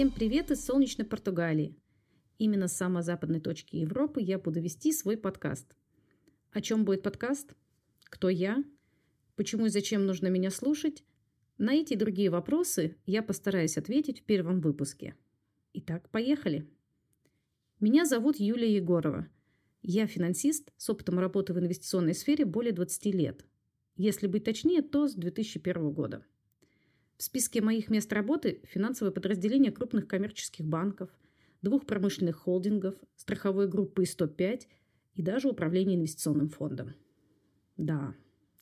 Всем привет из солнечной Португалии. Именно с самой западной точки Европы я буду вести свой подкаст. О чем будет подкаст? Кто я? Почему и зачем нужно меня слушать? На эти и другие вопросы я постараюсь ответить в первом выпуске. Итак, поехали. Меня зовут Юлия Егорова. Я финансист с опытом работы в инвестиционной сфере более 20 лет. Если быть точнее, то с 2001 года. В списке моих мест работы финансовые подразделения крупных коммерческих банков, двух промышленных холдингов, страховой группы ИСТО-5 и даже управление инвестиционным фондом. Да,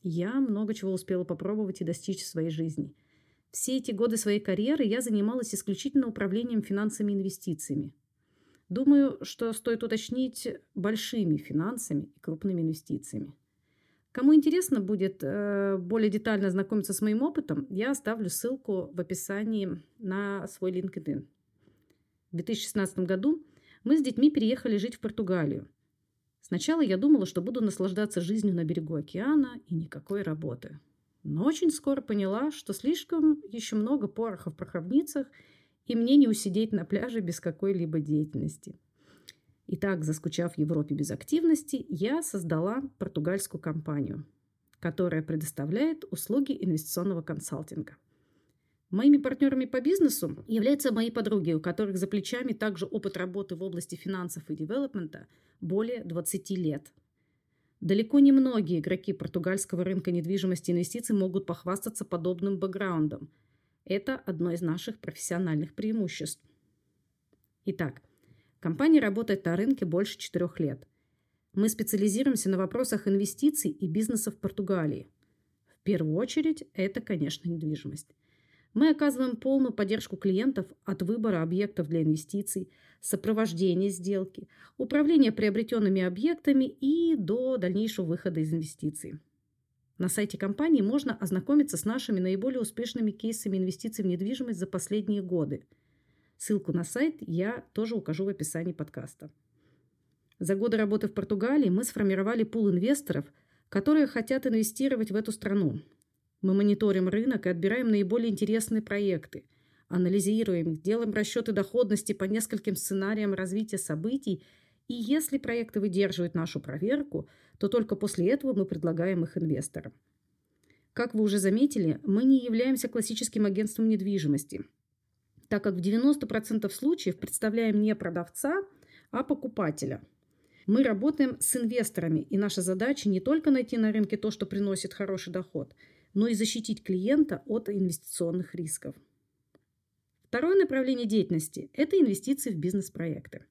я много чего успела попробовать и достичь в своей жизни. Все эти годы своей карьеры я занималась исключительно управлением финансами и инвестициями. Думаю, что стоит уточнить большими финансами и крупными инвестициями. Кому интересно будет э, более детально знакомиться с моим опытом, я оставлю ссылку в описании на свой LinkedIn. В 2016 году мы с детьми переехали жить в Португалию. Сначала я думала, что буду наслаждаться жизнью на берегу океана и никакой работы. Но очень скоро поняла, что слишком еще много пороха в пороховницах, и мне не усидеть на пляже без какой-либо деятельности – Итак, заскучав в Европе без активности, я создала португальскую компанию, которая предоставляет услуги инвестиционного консалтинга. Моими партнерами по бизнесу являются мои подруги, у которых за плечами также опыт работы в области финансов и девелопмента более 20 лет. Далеко не многие игроки португальского рынка недвижимости и инвестиций могут похвастаться подобным бэкграундом. Это одно из наших профессиональных преимуществ. Итак, Компания работает на рынке больше четырех лет. Мы специализируемся на вопросах инвестиций и бизнеса в Португалии. В первую очередь, это, конечно, недвижимость. Мы оказываем полную поддержку клиентов от выбора объектов для инвестиций, сопровождения сделки, управления приобретенными объектами и до дальнейшего выхода из инвестиций. На сайте компании можно ознакомиться с нашими наиболее успешными кейсами инвестиций в недвижимость за последние годы – Ссылку на сайт я тоже укажу в описании подкаста. За годы работы в Португалии мы сформировали пул инвесторов, которые хотят инвестировать в эту страну. Мы мониторим рынок и отбираем наиболее интересные проекты, анализируем делаем расчеты доходности по нескольким сценариям развития событий, и если проекты выдерживают нашу проверку, то только после этого мы предлагаем их инвесторам. Как вы уже заметили, мы не являемся классическим агентством недвижимости – так как в 90% случаев представляем не продавца, а покупателя. Мы работаем с инвесторами, и наша задача не только найти на рынке то, что приносит хороший доход, но и защитить клиента от инвестиционных рисков. Второе направление деятельности – это инвестиции в бизнес-проекты.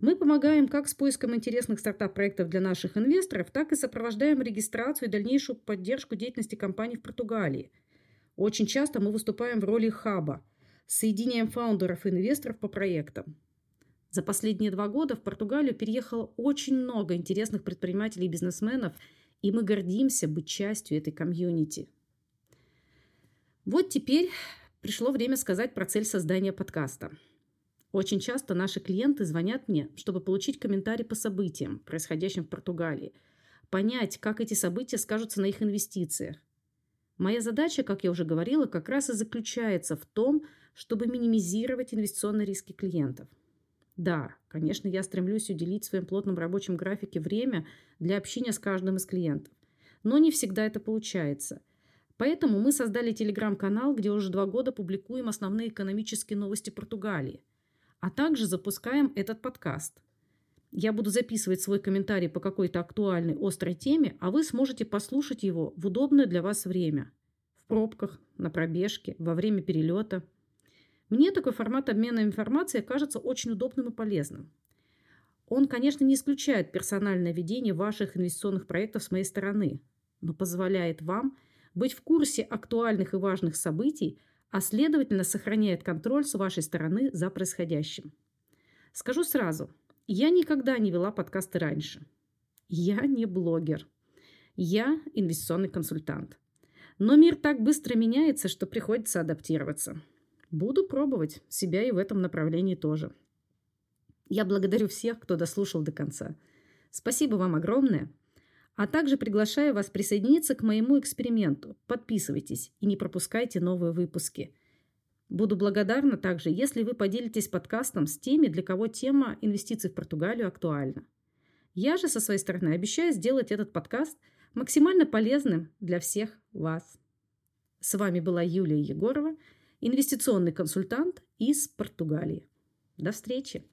Мы помогаем как с поиском интересных стартап-проектов для наших инвесторов, так и сопровождаем регистрацию и дальнейшую поддержку деятельности компаний в Португалии. Очень часто мы выступаем в роли хаба – соединением фаундеров и инвесторов по проектам. За последние два года в Португалию переехало очень много интересных предпринимателей и бизнесменов, и мы гордимся быть частью этой комьюнити. Вот теперь пришло время сказать про цель создания подкаста. Очень часто наши клиенты звонят мне, чтобы получить комментарий по событиям, происходящим в Португалии, понять, как эти события скажутся на их инвестициях. Моя задача, как я уже говорила, как раз и заключается в том, чтобы минимизировать инвестиционные риски клиентов. Да, конечно, я стремлюсь уделить в своем плотном рабочем графике время для общения с каждым из клиентов. Но не всегда это получается. Поэтому мы создали телеграм-канал, где уже два года публикуем основные экономические новости Португалии. А также запускаем этот подкаст. Я буду записывать свой комментарий по какой-то актуальной, острой теме, а вы сможете послушать его в удобное для вас время. В пробках, на пробежке, во время перелета – мне такой формат обмена информацией кажется очень удобным и полезным. Он, конечно, не исключает персональное ведение ваших инвестиционных проектов с моей стороны, но позволяет вам быть в курсе актуальных и важных событий, а следовательно сохраняет контроль с вашей стороны за происходящим. Скажу сразу, я никогда не вела подкасты раньше. Я не блогер. Я инвестиционный консультант. Но мир так быстро меняется, что приходится адаптироваться. Буду пробовать себя и в этом направлении тоже. Я благодарю всех, кто дослушал до конца. Спасибо вам огромное. А также приглашаю вас присоединиться к моему эксперименту. Подписывайтесь и не пропускайте новые выпуски. Буду благодарна также, если вы поделитесь подкастом с теми, для кого тема инвестиций в Португалию актуальна. Я же со своей стороны обещаю сделать этот подкаст максимально полезным для всех вас. С вами была Юлия Егорова, инвестиционный консультант из Португалии. До встречи!